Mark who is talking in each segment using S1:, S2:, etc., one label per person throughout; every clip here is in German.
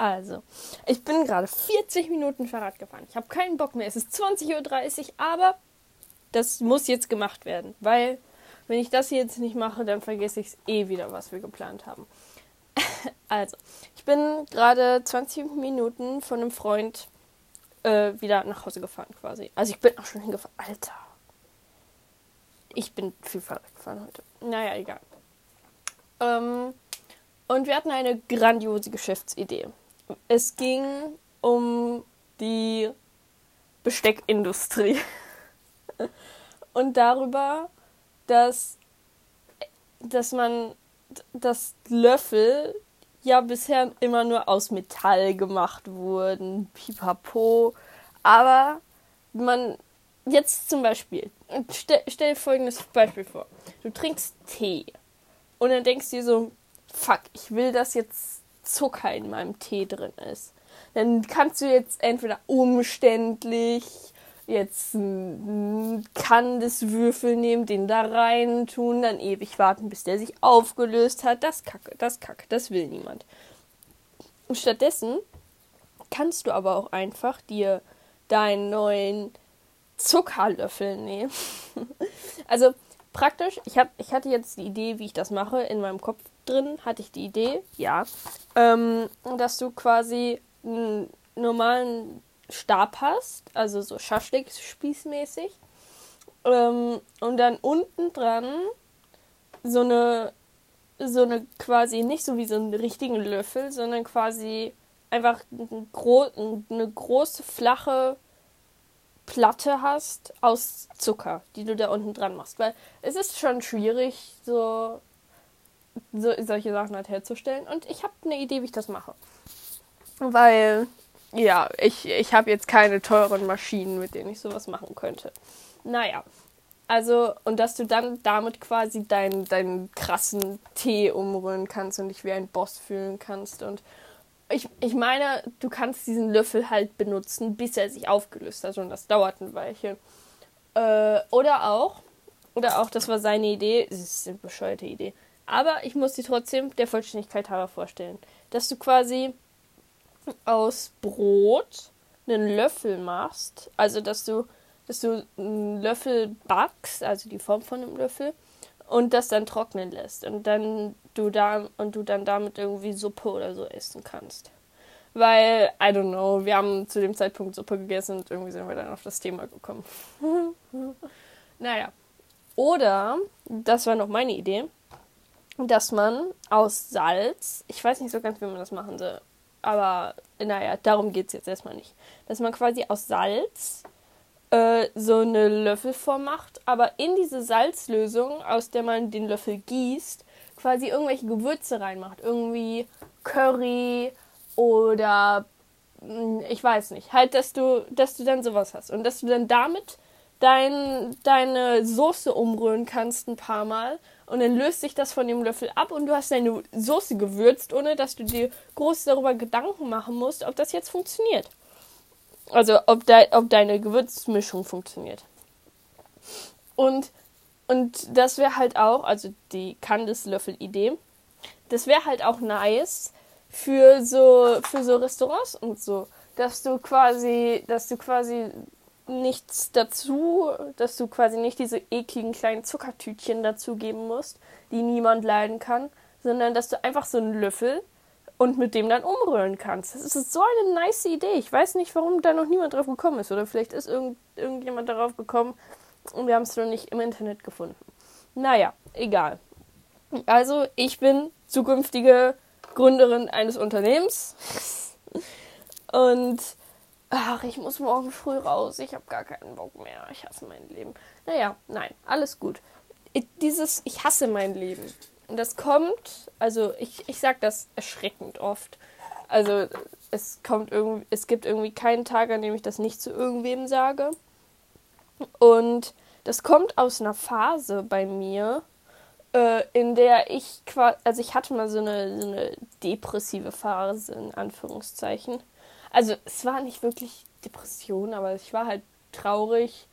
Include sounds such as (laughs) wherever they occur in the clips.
S1: Also, ich bin gerade 40 Minuten Fahrrad gefahren. Ich habe keinen Bock mehr. Es ist 20.30 Uhr, aber das muss jetzt gemacht werden, weil wenn ich das jetzt nicht mache, dann vergesse ich es eh wieder, was wir geplant haben. (laughs) also, ich bin gerade 20 Minuten von einem Freund äh, wieder nach Hause gefahren quasi. Also ich bin auch schon hingefahren. Alter. Ich bin viel Fahrrad gefahren heute. Naja, egal. Ähm, und wir hatten eine grandiose Geschäftsidee. Es ging um die Besteckindustrie. (laughs) und darüber, dass, dass man, dass Löffel ja bisher immer nur aus Metall gemacht wurden, pipapo. Aber man, jetzt zum Beispiel, stell, stell folgendes Beispiel vor. Du trinkst Tee und dann denkst du dir so, fuck, ich will, dass jetzt Zucker in meinem Tee drin ist. Dann kannst du jetzt entweder umständlich jetzt einen Kandiswürfel nehmen, den da rein tun, dann ewig warten, bis der sich aufgelöst hat. Das kacke, das kacke, das will niemand. Und stattdessen kannst du aber auch einfach dir deinen neuen Zuckerlöffel nehmen. (laughs) also praktisch, ich, hab, ich hatte jetzt die Idee, wie ich das mache, in meinem Kopf drin hatte ich die Idee, ja, ähm, dass du quasi einen normalen Stab hast, also so Schaschlik-Spießmäßig, ähm, und dann unten dran so eine, so eine quasi nicht so wie so einen richtigen Löffel, sondern quasi einfach eine, gro eine große, flache Platte hast aus Zucker, die du da unten dran machst. Weil es ist schon schwierig, so, so solche Sachen halt herzustellen. Und ich habe eine Idee, wie ich das mache. Weil, ja, ich, ich habe jetzt keine teuren Maschinen, mit denen ich sowas machen könnte. Naja. Also, und dass du dann damit quasi deinen, deinen krassen Tee umrühren kannst und dich wie ein Boss fühlen kannst und ich, ich meine, du kannst diesen Löffel halt benutzen, bis er sich aufgelöst hat und das dauert ein Weilchen. Äh, oder auch, oder auch, das war seine Idee, das ist eine bescheuerte Idee, aber ich muss sie trotzdem der Vollständigkeit halber vorstellen, dass du quasi aus Brot einen Löffel machst, also dass du, dass du einen Löffel backst, also die Form von einem Löffel, und das dann trocknen lässt und dann du da und du dann damit irgendwie Suppe oder so essen kannst. Weil, I don't know, wir haben zu dem Zeitpunkt Suppe gegessen und irgendwie sind wir dann auf das Thema gekommen. (laughs) naja. Oder, das war noch meine Idee, dass man aus Salz, ich weiß nicht so ganz, wie man das machen soll, aber naja, darum geht es jetzt erstmal nicht. Dass man quasi aus Salz äh, so eine Löffelform macht, aber in diese Salzlösung, aus der man den Löffel gießt, quasi irgendwelche Gewürze reinmacht. Irgendwie Curry oder hm, ich weiß nicht. Halt, dass du, dass du dann sowas hast. Und dass du dann damit dein, deine Soße umrühren kannst ein paar Mal. Und dann löst sich das von dem Löffel ab und du hast deine Soße gewürzt, ohne dass du dir groß darüber Gedanken machen musst, ob das jetzt funktioniert. Also ob, de ob deine Gewürzmischung funktioniert. Und, und das wäre halt auch, also die Candice-Löffel-Idee, das wäre halt auch nice für so, für so Restaurants und so, dass du quasi, dass du quasi nichts dazu, dass du quasi nicht diese ekligen kleinen Zuckertütchen dazugeben musst, die niemand leiden kann, sondern dass du einfach so einen Löffel und mit dem dann umrühren kannst. Das ist so eine nice Idee. Ich weiß nicht, warum da noch niemand drauf gekommen ist. Oder vielleicht ist irgend, irgendjemand darauf gekommen und wir haben es noch nicht im Internet gefunden. Naja, egal. Also, ich bin zukünftige Gründerin eines Unternehmens. (laughs) Und ach, ich muss morgen früh raus. Ich habe gar keinen Bock mehr. Ich hasse mein Leben. Naja, nein, alles gut. Dieses, ich hasse mein Leben und das kommt, also ich, ich sage das erschreckend oft. Also es kommt irgendwie, es gibt irgendwie keinen Tag, an dem ich das nicht zu irgendwem sage. Und das kommt aus einer Phase bei mir, äh, in der ich quasi, also ich hatte mal so eine, so eine depressive Phase, in Anführungszeichen. Also es war nicht wirklich Depression, aber ich war halt traurig,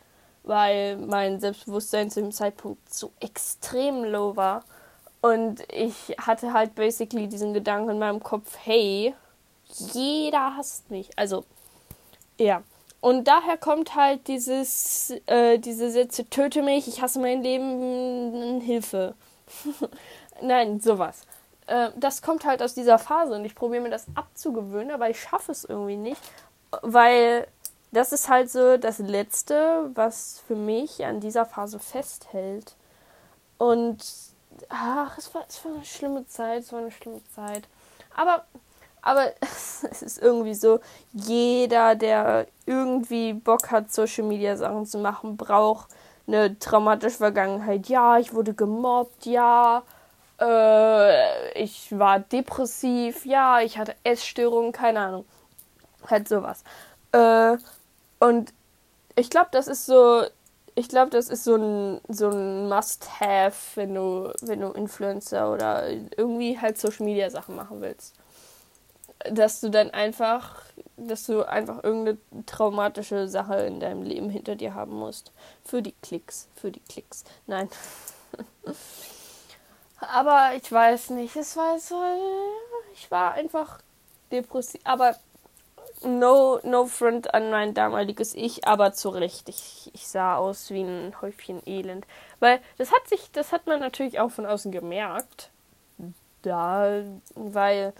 S1: weil mein Selbstbewusstsein zu dem Zeitpunkt so extrem low war. Und ich hatte halt basically diesen Gedanken in meinem Kopf, hey, jeder hasst mich. Also, ja. Und daher kommt halt dieses, äh, diese Sätze, töte mich, ich hasse mein Leben, Hilfe. (laughs) Nein, sowas. Äh, das kommt halt aus dieser Phase und ich probiere mir das abzugewöhnen, aber ich schaffe es irgendwie nicht, weil das ist halt so das Letzte, was für mich an dieser Phase festhält. Und ach, es war, es war eine schlimme Zeit, es war eine schlimme Zeit. Aber, aber (laughs) es ist irgendwie so, jeder, der irgendwie Bock hat, Social Media Sachen zu machen, braucht eine traumatische Vergangenheit. Ja, ich wurde gemobbt, ja, äh, ich war depressiv, ja, ich hatte Essstörungen, keine Ahnung. Halt sowas. Äh, und ich glaube, das ist so, ich glaube, das ist so ein, so ein Must-Have, wenn du, wenn du Influencer oder irgendwie halt Social Media Sachen machen willst. Dass du dann einfach, dass du einfach irgendeine traumatische Sache in deinem Leben hinter dir haben musst. Für die Klicks, für die Klicks. Nein. (laughs) Aber ich weiß nicht, es war so, ich war einfach depressiv. Aber no, no front an mein damaliges Ich, aber zu Recht. Ich, ich sah aus wie ein Häufchen Elend. Weil das hat sich, das hat man natürlich auch von außen gemerkt. Da, weil,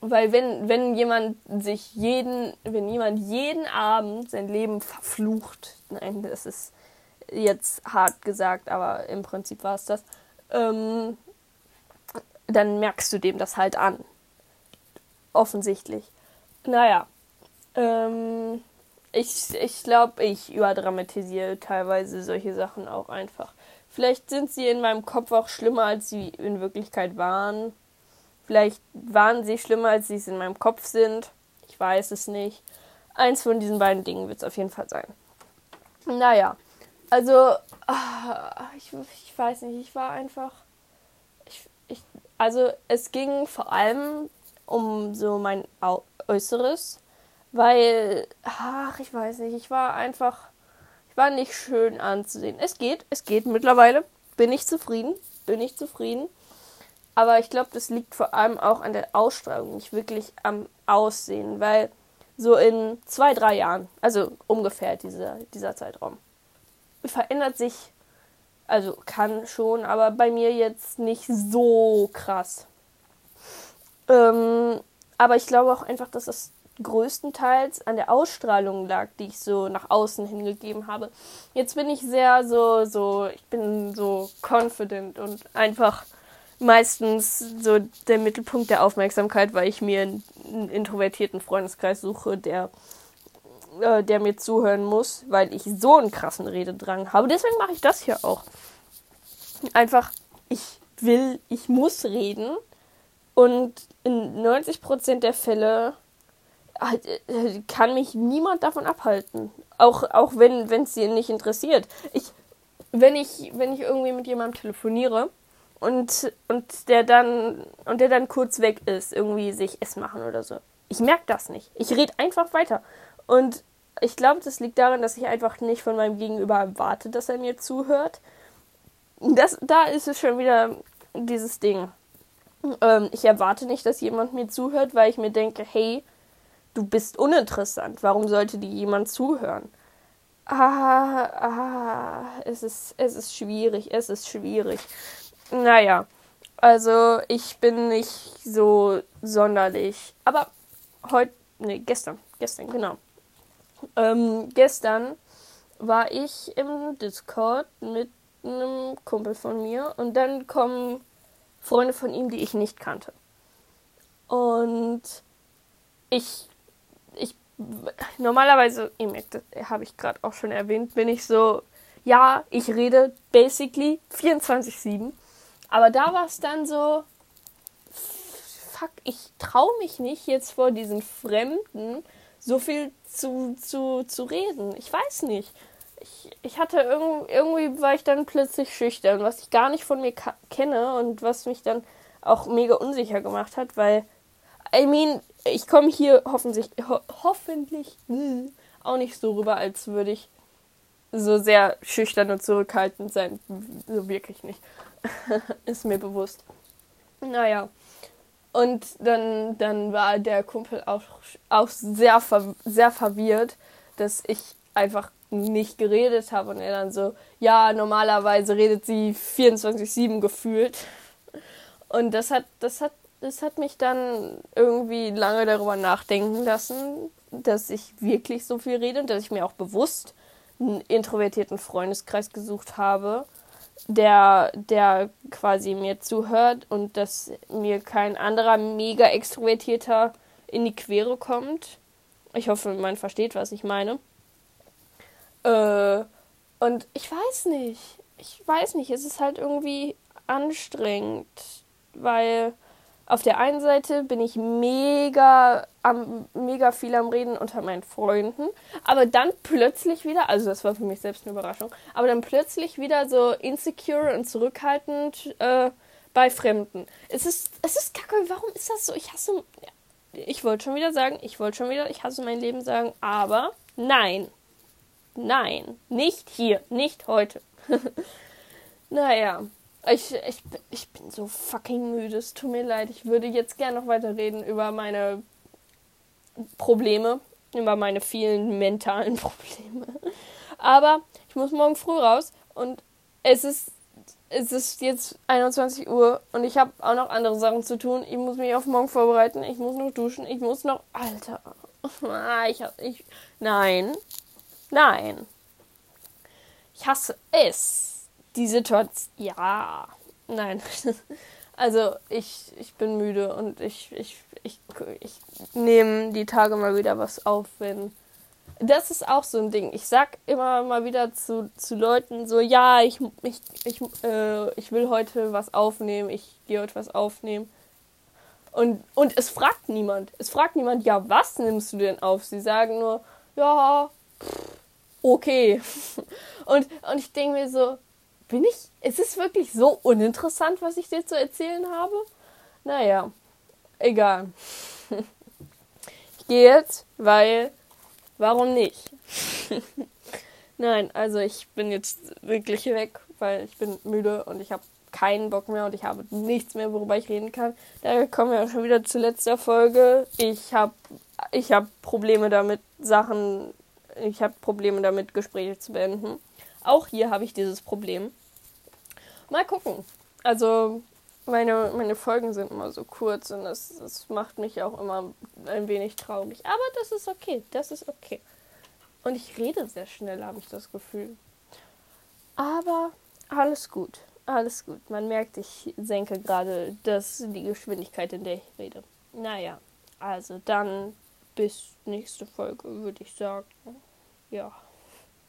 S1: weil wenn, wenn jemand sich jeden, wenn jemand jeden Abend sein Leben verflucht, nein, das ist jetzt hart gesagt, aber im Prinzip war es das, ähm, dann merkst du dem das halt an. Offensichtlich. Naja. Ähm, ich ich glaube, ich überdramatisiere teilweise solche Sachen auch einfach. Vielleicht sind sie in meinem Kopf auch schlimmer, als sie in Wirklichkeit waren. Vielleicht waren sie schlimmer, als sie es in meinem Kopf sind. Ich weiß es nicht. Eins von diesen beiden Dingen wird es auf jeden Fall sein. Naja, also, ah, ich, ich weiß nicht, ich war einfach. Ich, ich, also, es ging vor allem um so mein Äußeres, weil, ach, ich weiß nicht, ich war einfach, ich war nicht schön anzusehen. Es geht, es geht mittlerweile, bin ich zufrieden, bin ich zufrieden. Aber ich glaube, das liegt vor allem auch an der Ausstrahlung, nicht wirklich am Aussehen, weil so in zwei, drei Jahren, also ungefähr dieser, dieser Zeitraum, verändert sich, also kann schon, aber bei mir jetzt nicht so krass. Ähm, aber ich glaube auch einfach, dass das größtenteils an der Ausstrahlung lag, die ich so nach außen hingegeben habe. Jetzt bin ich sehr so, so, ich bin so confident und einfach meistens so der Mittelpunkt der Aufmerksamkeit, weil ich mir einen introvertierten Freundeskreis suche, der, äh, der mir zuhören muss, weil ich so einen krassen Rededrang habe. Deswegen mache ich das hier auch. Einfach, ich will, ich muss reden und in 90% der Fälle halt, äh, kann mich niemand davon abhalten. Auch, auch wenn es sie nicht interessiert. Ich, wenn ich, wenn ich irgendwie mit jemandem telefoniere und, und der dann und der dann kurz weg ist, irgendwie sich Essen machen oder so. Ich merke das nicht. Ich rede einfach weiter. Und ich glaube, das liegt daran, dass ich einfach nicht von meinem Gegenüber erwarte, dass er mir zuhört. Das, da ist es schon wieder dieses Ding. Ähm, ich erwarte nicht, dass jemand mir zuhört, weil ich mir denke, hey, du bist uninteressant. Warum sollte dir jemand zuhören? Ah, ah, es ist, es ist schwierig, es ist schwierig. Naja, also ich bin nicht so sonderlich. Aber heute, nee, gestern, gestern, genau. Ähm, gestern war ich im Discord mit einem Kumpel von mir und dann kommen Freunde von ihm, die ich nicht kannte. Und ich, ich, normalerweise, ihr merkt, habe ich gerade auch schon erwähnt, bin ich so, ja, ich rede basically 24-7. Aber da war es dann so, fuck, ich traue mich nicht jetzt vor diesen Fremden so viel zu, zu, zu reden. Ich weiß nicht ich, ich hatte irgendwie, irgendwie war ich dann plötzlich schüchtern, was ich gar nicht von mir kenne und was mich dann auch mega unsicher gemacht hat, weil, I mean, ich komme hier hoffentlich, ho hoffentlich mh, auch nicht so rüber, als würde ich so sehr schüchtern und zurückhaltend sein. So wirklich nicht. (laughs) Ist mir bewusst. Naja. Und dann, dann war der Kumpel auch, auch sehr, sehr verwirrt, dass ich einfach nicht geredet habe und er dann so, ja, normalerweise redet sie 24-7 gefühlt. Und das hat, das hat, das hat mich dann irgendwie lange darüber nachdenken lassen, dass ich wirklich so viel rede und dass ich mir auch bewusst einen introvertierten Freundeskreis gesucht habe, der, der quasi mir zuhört und dass mir kein anderer mega extrovertierter in die Quere kommt. Ich hoffe, man versteht, was ich meine. Äh, und ich weiß nicht. Ich weiß nicht. Es ist halt irgendwie anstrengend, weil auf der einen Seite bin ich mega am, mega viel am Reden unter meinen Freunden, aber dann plötzlich wieder, also das war für mich selbst eine Überraschung, aber dann plötzlich wieder so insecure und zurückhaltend äh, bei Fremden. Es ist, es ist kacke, warum ist das so? Ich hasse, ich wollte schon wieder sagen, ich wollte schon wieder, ich hasse mein Leben sagen, aber nein, nein, nicht hier, nicht heute. (laughs) naja. Ich, ich, ich bin so fucking müde. Es tut mir leid. Ich würde jetzt gerne noch weiter reden über meine Probleme, über meine vielen mentalen (laughs) Probleme. Aber ich muss morgen früh raus und es ist, es ist jetzt 21 Uhr und ich habe auch noch andere Sachen zu tun. Ich muss mich auf morgen vorbereiten. Ich muss noch duschen. Ich muss noch. Alter. Ich, ich, nein. Nein. Ich hasse es die Situation. Ja, nein. (laughs) Also ich, ich bin müde und ich, ich, ich, ich nehme die Tage mal wieder was auf, wenn. Das ist auch so ein Ding. Ich sag immer mal wieder zu, zu Leuten so, ja, ich, ich, ich, äh, ich will heute was aufnehmen, ich gehe heute was aufnehmen. Und, und es fragt niemand. Es fragt niemand, ja, was nimmst du denn auf? Sie sagen nur, ja, okay. (laughs) Und, und ich denke mir so, bin ich. Es ist wirklich so uninteressant, was ich dir zu erzählen habe. Naja, egal. (laughs) Ich gehe jetzt, weil. Warum nicht? (laughs) Nein, also ich bin jetzt wirklich weg, weil ich bin müde und ich habe keinen Bock mehr und ich habe nichts mehr, worüber ich reden kann. Da kommen wir auch schon wieder zur letzten Folge. Ich habe ich hab Probleme damit, Sachen, ich habe Probleme damit, Gespräche zu beenden. Auch hier habe ich dieses Problem. Mal gucken. Also meine, meine Folgen sind immer so kurz und das, das macht mich auch immer ein wenig traurig. Aber das ist okay. Das ist okay. Und ich rede sehr schnell, habe ich das Gefühl. Aber alles gut. Alles gut. Man merkt, ich senke gerade das, die Geschwindigkeit, in der ich rede. Naja, also dann bis nächste Folge, würde ich sagen. Ja.